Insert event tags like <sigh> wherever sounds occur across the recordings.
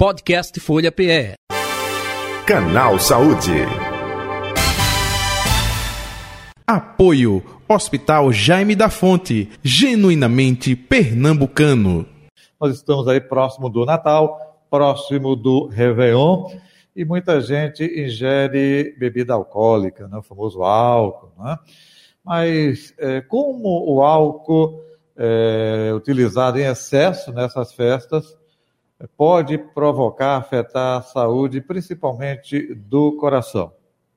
Podcast Folha PE. Canal Saúde. Apoio Hospital Jaime da Fonte, genuinamente pernambucano. Nós estamos aí próximo do Natal, próximo do Réveillon, e muita gente ingere bebida alcoólica, né? o famoso álcool. Né? Mas é, como o álcool é utilizado em excesso nessas festas pode provocar, afetar a saúde, principalmente do coração?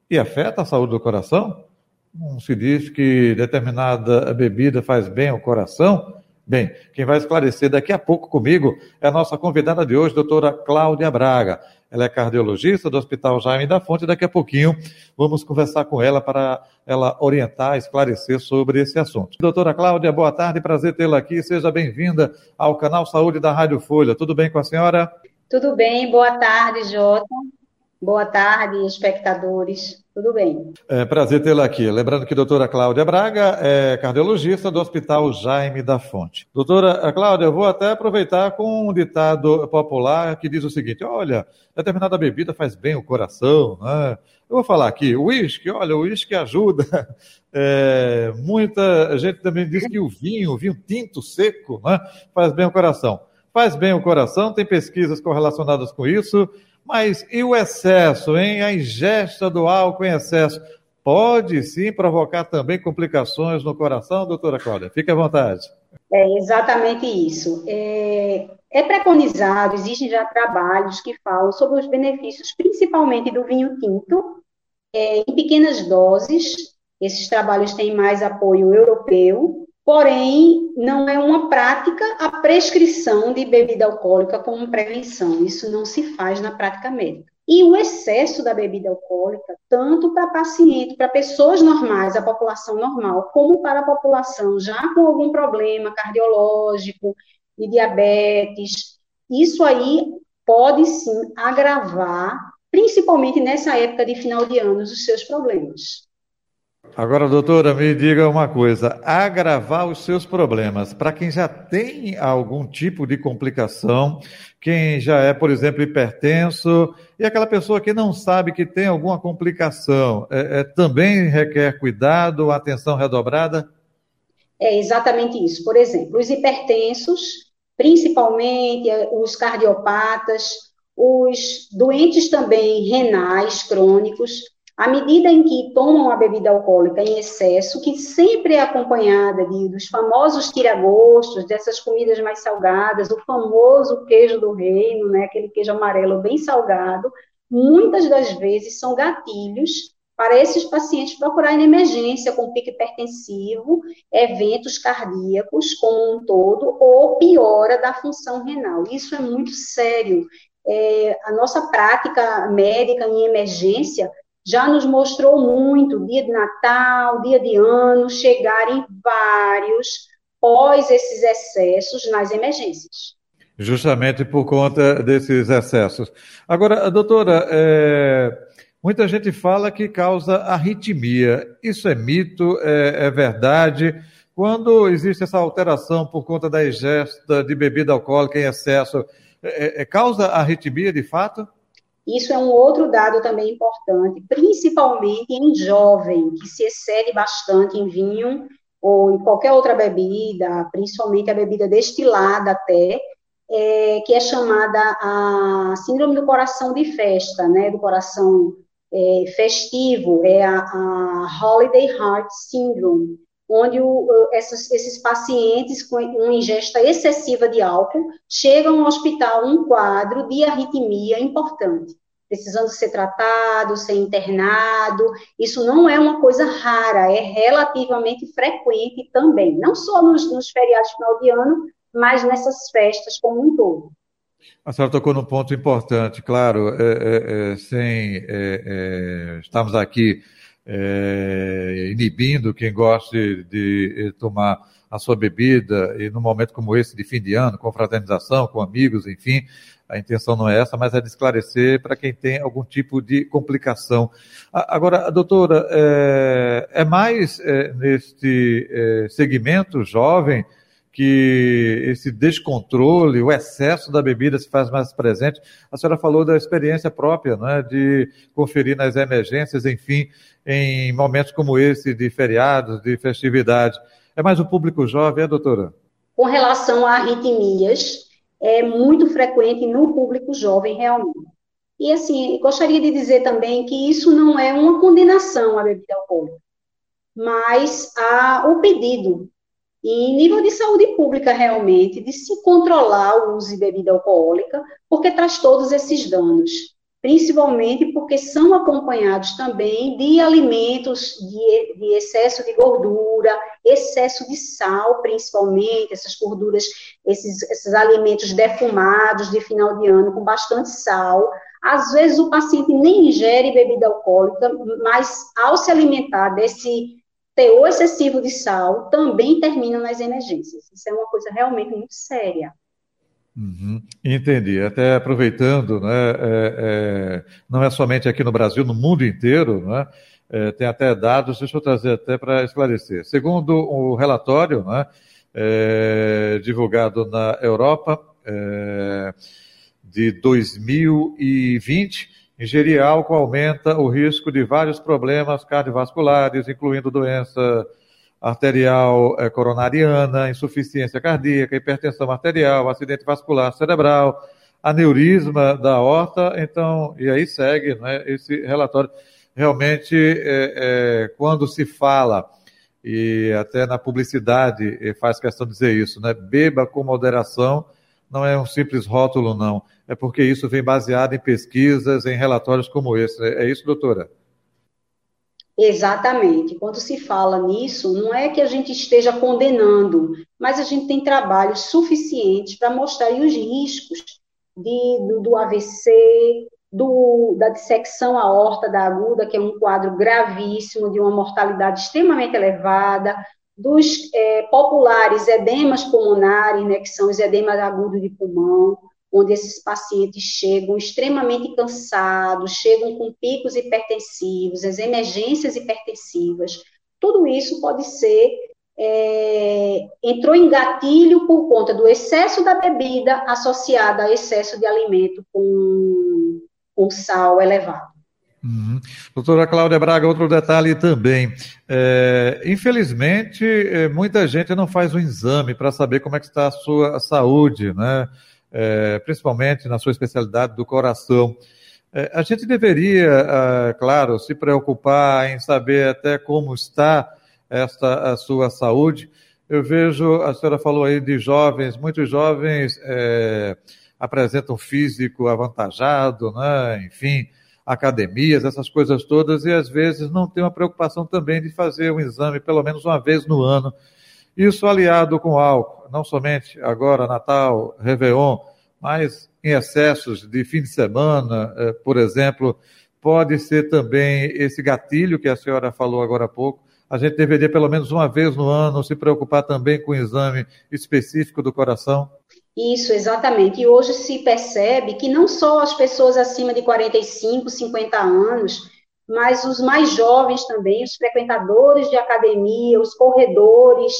E afeta a saúde do coração? Não se diz que determinada bebida faz bem ao coração? Bem, quem vai esclarecer daqui a pouco comigo é a nossa convidada de hoje, doutora Cláudia Braga. Ela é cardiologista do Hospital Jaime da Fonte. Daqui a pouquinho vamos conversar com ela para ela orientar, esclarecer sobre esse assunto. Doutora Cláudia, boa tarde, prazer tê-la aqui. Seja bem-vinda ao canal Saúde da Rádio Folha. Tudo bem com a senhora? Tudo bem, boa tarde, Jota. Boa tarde, espectadores. Tudo bem? É prazer tê-la aqui. Lembrando que a doutora Cláudia Braga é cardiologista do Hospital Jaime da Fonte. Doutora Cláudia, eu vou até aproveitar com um ditado popular que diz o seguinte: olha, determinada bebida faz bem o coração, né? Eu vou falar aqui, o uísque, olha, o uísque ajuda. <laughs> É, muita gente também diz que o vinho, o vinho tinto, seco, né, faz bem o coração. Faz bem o coração, tem pesquisas correlacionadas com isso. Mas e o excesso, hein? A ingesta do álcool em excesso pode sim provocar também complicações no coração, doutora Cláudia? Fique à vontade. É exatamente isso. É, é preconizado, existem já trabalhos que falam sobre os benefícios, principalmente do vinho tinto, é, em pequenas doses. Esses trabalhos têm mais apoio europeu, Porém, não é uma prática a prescrição de bebida alcoólica como prevenção. Isso não se faz na prática médica. E o excesso da bebida alcoólica, tanto para paciente, para pessoas normais, a população normal, como para a população já com algum problema cardiológico e diabetes, isso aí pode sim agravar, principalmente nessa época de final de anos, os seus problemas. Agora, doutora, me diga uma coisa: agravar os seus problemas para quem já tem algum tipo de complicação, quem já é, por exemplo, hipertenso, e aquela pessoa que não sabe que tem alguma complicação, é, é, também requer cuidado, atenção redobrada? É exatamente isso. Por exemplo, os hipertensos, principalmente é, os cardiopatas, os doentes também renais crônicos, à medida em que tomam a bebida alcoólica em excesso, que sempre é acompanhada de, dos famosos tiragostos, dessas comidas mais salgadas, o famoso queijo do reino, né, aquele queijo amarelo bem salgado, muitas das vezes são gatilhos para esses pacientes procurarem emergência com pico hipertensivo, eventos cardíacos como um todo, ou piora da função renal. Isso é muito sério. É, a nossa prática médica em emergência já nos mostrou muito, dia de Natal, dia de ano, chegarem vários pós esses excessos nas emergências. Justamente por conta desses excessos. Agora, doutora, é, muita gente fala que causa arritmia. Isso é mito? É, é verdade? Quando existe essa alteração por conta da ingesta de bebida alcoólica em excesso, é, é causa arritmia de fato? Isso é um outro dado também importante, principalmente em jovem, que se excede bastante em vinho ou em qualquer outra bebida, principalmente a bebida destilada até, é, que é chamada a síndrome do coração de festa, né, do coração é, festivo, é a, a, Holiday Heart Syndrome, onde o, essas, esses pacientes com uma ingesta excessiva de álcool chegam ao hospital um quadro de arritmia importante, precisando ser tratado, ser internado. Isso não é uma coisa rara, é relativamente frequente também, não só nos, nos feriados final de ano, mas nessas festas como um todo. A senhora tocou num ponto importante, claro, é, é, é sem é, é, estamos aqui é, inibindo quem goste de tomar a sua bebida e num momento como esse de fim de ano, com fraternização, com amigos, enfim, a intenção não é essa, mas é de esclarecer para quem tem algum tipo de complicação. Agora, doutora, é, é mais é, neste é, segmento jovem que esse descontrole, o excesso da bebida se faz mais presente. A senhora falou da experiência própria, não é? de conferir nas emergências, enfim, em momentos como esse, de feriados, de festividade. É mais o público jovem, é, doutora? Com relação a arritmias, é muito frequente no público jovem, realmente. E, assim, gostaria de dizer também que isso não é uma condenação à bebida alcoólica, mas a, o pedido em nível de saúde pública, realmente, de se controlar o uso de bebida alcoólica, porque traz todos esses danos, principalmente porque são acompanhados também de alimentos de, de excesso de gordura, excesso de sal, principalmente, essas gorduras, esses, esses alimentos defumados de final de ano com bastante sal. Às vezes o paciente nem ingere bebida alcoólica, mas ao se alimentar desse teor excessivo de sal também termina nas emergências. Isso é uma coisa realmente muito séria. Uhum, entendi. Até aproveitando, né, é, é, não é somente aqui no Brasil, no mundo inteiro, né, é, tem até dados, deixa eu trazer até para esclarecer. Segundo o relatório né, é, divulgado na Europa é, de 2020, Ingerir álcool aumenta o risco de vários problemas cardiovasculares, incluindo doença arterial eh, coronariana, insuficiência cardíaca, hipertensão arterial, acidente vascular cerebral, aneurisma da aorta. Então, e aí segue né, esse relatório. Realmente, é, é, quando se fala, e até na publicidade faz questão de dizer isso, né, beba com moderação, não é um simples rótulo, não. É porque isso vem baseado em pesquisas, em relatórios como esse. É isso, doutora? Exatamente. Quando se fala nisso, não é que a gente esteja condenando, mas a gente tem trabalhos suficientes para mostrar os riscos de, do, do AVC, do, da dissecção aorta da aguda, que é um quadro gravíssimo, de uma mortalidade extremamente elevada, dos é, populares edemas pulmonares, né, que são os edemas agudos de pulmão, onde esses pacientes chegam extremamente cansados, chegam com picos hipertensivos, as emergências hipertensivas. Tudo isso pode ser é, entrou em gatilho por conta do excesso da bebida associada ao excesso de alimento com, com sal elevado. Uhum. Doutora Cláudia Braga, outro detalhe também. É, infelizmente, é, muita gente não faz um exame para saber como é que está a sua saúde, né? É, principalmente na sua especialidade do coração. É, a gente deveria, é, claro, se preocupar em saber até como está esta a sua saúde. Eu vejo, a senhora falou aí de jovens, muitos jovens é, apresentam físico avantajado, né? enfim, academias, essas coisas todas, e às vezes não tem uma preocupação também de fazer um exame pelo menos uma vez no ano. Isso aliado com álcool, não somente agora Natal, Réveillon, mas em excessos de fim de semana, eh, por exemplo, pode ser também esse gatilho que a senhora falou agora há pouco. A gente deveria, pelo menos uma vez no ano, se preocupar também com o exame específico do coração. Isso, exatamente. E hoje se percebe que não só as pessoas acima de 45, 50 anos, mas os mais jovens também, os frequentadores de academia, os corredores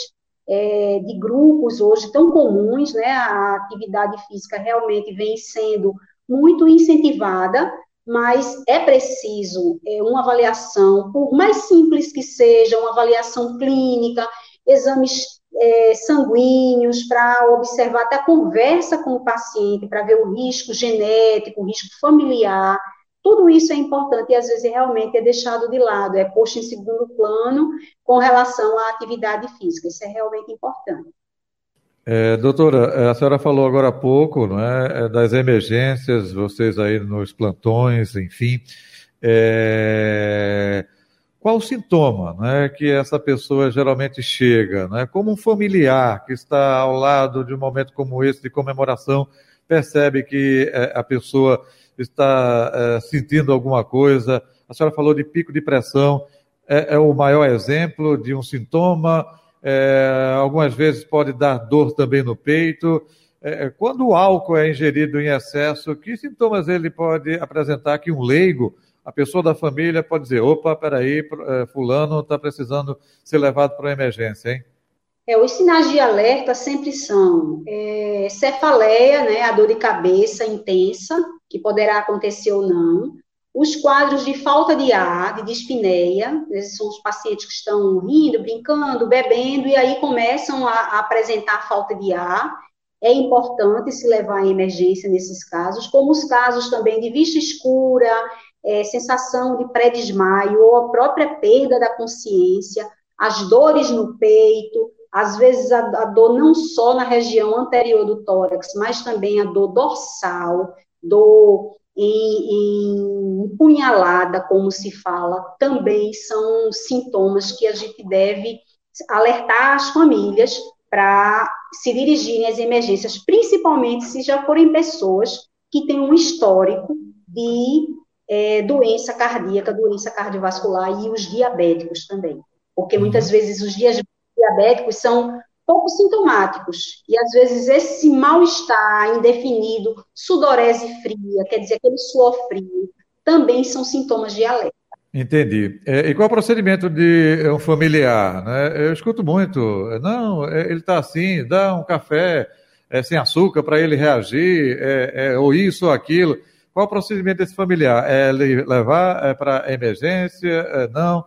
é, de grupos hoje tão comuns, né? A atividade física realmente vem sendo muito incentivada, mas é preciso é, uma avaliação, por mais simples que seja, uma avaliação clínica, exames é, sanguíneos, para observar até a conversa com o paciente, para ver o risco genético, o risco familiar. Tudo isso é importante e às vezes realmente é deixado de lado, é posto em segundo plano com relação à atividade física. Isso é realmente importante. É, doutora, a senhora falou agora há pouco não é, é das emergências, vocês aí nos plantões, enfim. É, qual o sintoma né, que essa pessoa geralmente chega? Né? Como um familiar que está ao lado de um momento como esse de comemoração percebe que é, a pessoa está é, sentindo alguma coisa. A senhora falou de pico de pressão, é, é o maior exemplo de um sintoma. É, algumas vezes pode dar dor também no peito. É, quando o álcool é ingerido em excesso, que sintomas ele pode apresentar que um leigo a pessoa da família pode dizer: opa, peraí, eh, Fulano está precisando ser levado para emergência, hein? É, os sinais de alerta sempre são é, cefaleia, né, a dor de cabeça intensa, que poderá acontecer ou não, os quadros de falta de ar, de dispneia, esses são os pacientes que estão rindo, brincando, bebendo, e aí começam a, a apresentar falta de ar. É importante se levar à emergência nesses casos, como os casos também de vista escura, é, sensação de pré-desmaio ou a própria perda da consciência, as dores no peito, às vezes a, a, dor não só na região anterior do tórax, mas também a dor dorsal, dor em, em punhalada, como se fala, também são sintomas que a gente deve alertar as famílias para se dirigirem às emergências, principalmente se já forem pessoas que têm um histórico de é, doença cardíaca, doença cardiovascular e os diabéticos também. Porque muitas uhum. vezes os diabéticos são pouco sintomáticos. E às vezes esse mal-estar indefinido, sudorese fria, quer dizer, aquele suor frio, também são sintomas de alerta. Entendi. É, e qual é o procedimento de um familiar? Né? Eu escuto muito, não, é, ele está assim, dá um café é, sem açúcar para ele reagir, é, é, ou isso ou aquilo. Qual o procedimento desse familiar? É levar é, para emergência? É, não?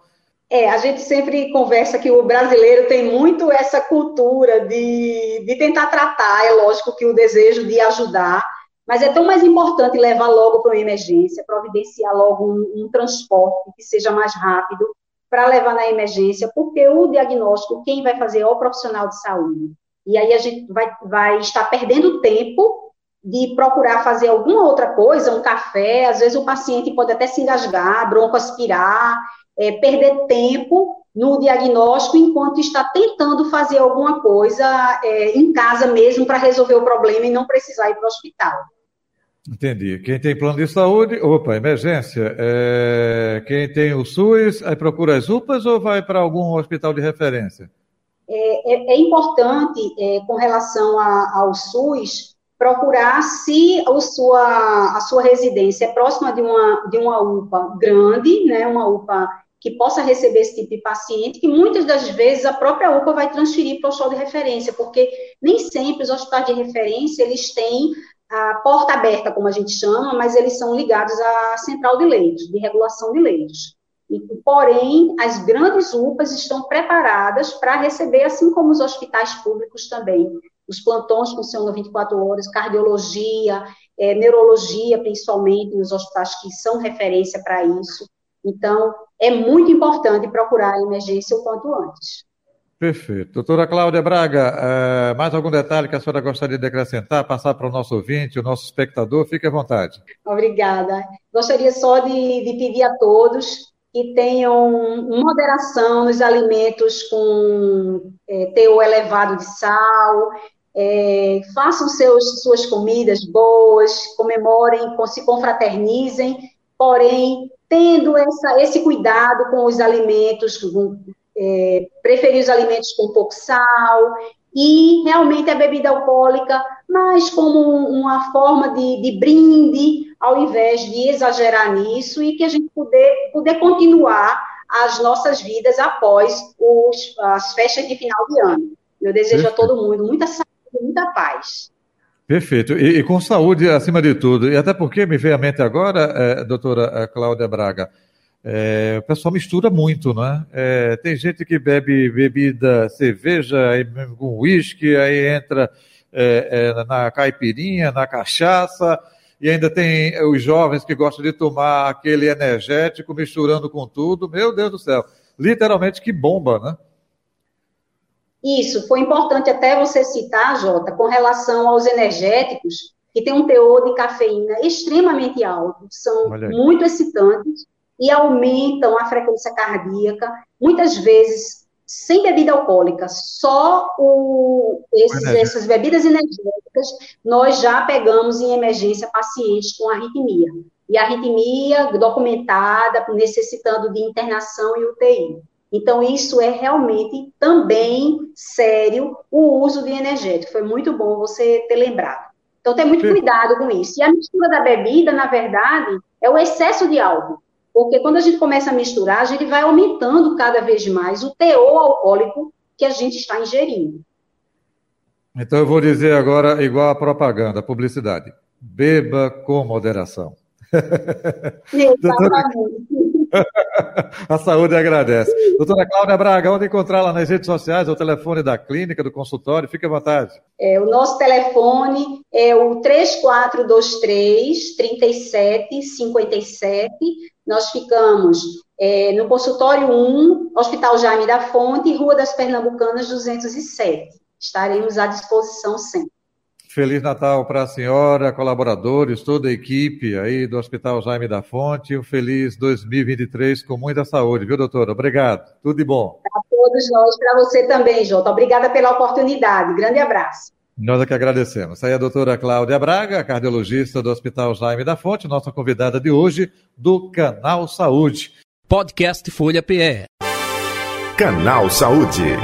É, a gente sempre conversa que o brasileiro tem muito essa cultura de, de tentar tratar, é lógico que o desejo de ajudar, mas é tão mais importante levar logo para uma emergência, providenciar logo um, um transporte que seja mais rápido para levar na emergência, porque o diagnóstico, quem vai fazer é o profissional de saúde. E aí a gente vai, vai estar perdendo tempo de procurar fazer alguma outra coisa, um café, às vezes o paciente pode até se engasgar, broncoaspirar, é, perder tempo no diagnóstico enquanto está tentando fazer alguma coisa é, em casa mesmo para resolver o problema e não precisar ir para o hospital. Entendi. Quem tem plano de saúde, opa, emergência. É, quem tem o SUS, aí procura as UPAs ou vai para algum hospital de referência? É, é, é importante, é, com relação a, ao SUS, procurar se a sua, a sua residência é próxima de uma, de uma UPA grande, né, uma UPA que possa receber esse tipo de paciente, que muitas das vezes a própria UPA vai transferir para o hospital de referência, porque nem sempre os hospitais de referência, eles têm a porta aberta, como a gente chama, mas eles são ligados à central de leitos, de regulação de leitos. E, porém, as grandes UPAs estão preparadas para receber, assim como os hospitais públicos também. Os plantões funcionam 24 horas, cardiologia, é, neurologia, principalmente, nos hospitais que são referência para isso. Então, é muito importante procurar a emergência o quanto antes. Perfeito. Doutora Cláudia Braga, é, mais algum detalhe que a senhora gostaria de acrescentar, passar para o nosso ouvinte, o nosso espectador? Fique à vontade. Obrigada. Gostaria só de, de pedir a todos que tenham moderação nos alimentos com é, teor elevado de sal, é, façam seus, suas comidas boas, comemorem, se confraternizem, porém tendo essa, esse cuidado com os alimentos, com, é, preferir os alimentos com pouco sal, e realmente a bebida alcoólica, mas como uma forma de, de brinde, ao invés de exagerar nisso, e que a gente poder, poder continuar as nossas vidas após os, as festas de final de ano. Eu desejo a todo mundo muita saúde e muita paz. Perfeito. E, e, com saúde acima de tudo. E até porque me veio à mente agora, é, doutora é, Cláudia Braga, é, o pessoal mistura muito, né? É, tem gente que bebe bebida, cerveja, aí com uísque, aí entra é, é, na caipirinha, na cachaça, e ainda tem os jovens que gostam de tomar aquele energético misturando com tudo. Meu Deus do céu. Literalmente que bomba, né? Isso, foi importante até você citar, Jota, com relação aos energéticos, que tem um teor de cafeína extremamente alto, são muito excitantes e aumentam a frequência cardíaca, muitas vezes sem bebida alcoólica, só o, esses, essas bebidas energéticas, nós já pegamos em emergência pacientes com arritmia. E arritmia documentada, necessitando de internação e UTI. Então, isso é realmente também sério o uso de energético. Foi muito bom você ter lembrado. Então, tem muito cuidado com isso. E a mistura da bebida, na verdade, é o excesso de álcool. Porque quando a gente começa a misturar, a gente vai aumentando cada vez mais o teor alcoólico que a gente está ingerindo. Então eu vou dizer agora, igual a propaganda, a publicidade: beba com moderação. <laughs> <laughs> a saúde agradece. Doutora Cláudia Braga, onde encontrá-la nas redes sociais, o telefone da clínica, do consultório, fique à vontade. É, o nosso telefone é o 3423 3757. Nós ficamos é, no consultório 1, Hospital Jaime da Fonte, Rua das Pernambucanas 207. Estaremos à disposição sempre. Feliz Natal para a senhora, colaboradores, toda a equipe aí do Hospital Jaime da Fonte. Um feliz 2023 com muita saúde, viu, doutora? Obrigado. Tudo de bom. Para todos nós, para você também, Jota. Obrigada pela oportunidade. Grande abraço. Nós é que agradecemos. Aí a doutora Cláudia Braga, cardiologista do Hospital Jaime da Fonte, nossa convidada de hoje do Canal Saúde. Podcast Folha PE. Canal Saúde.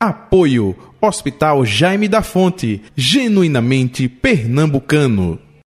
Apoio Hospital Jaime da Fonte, genuinamente pernambucano.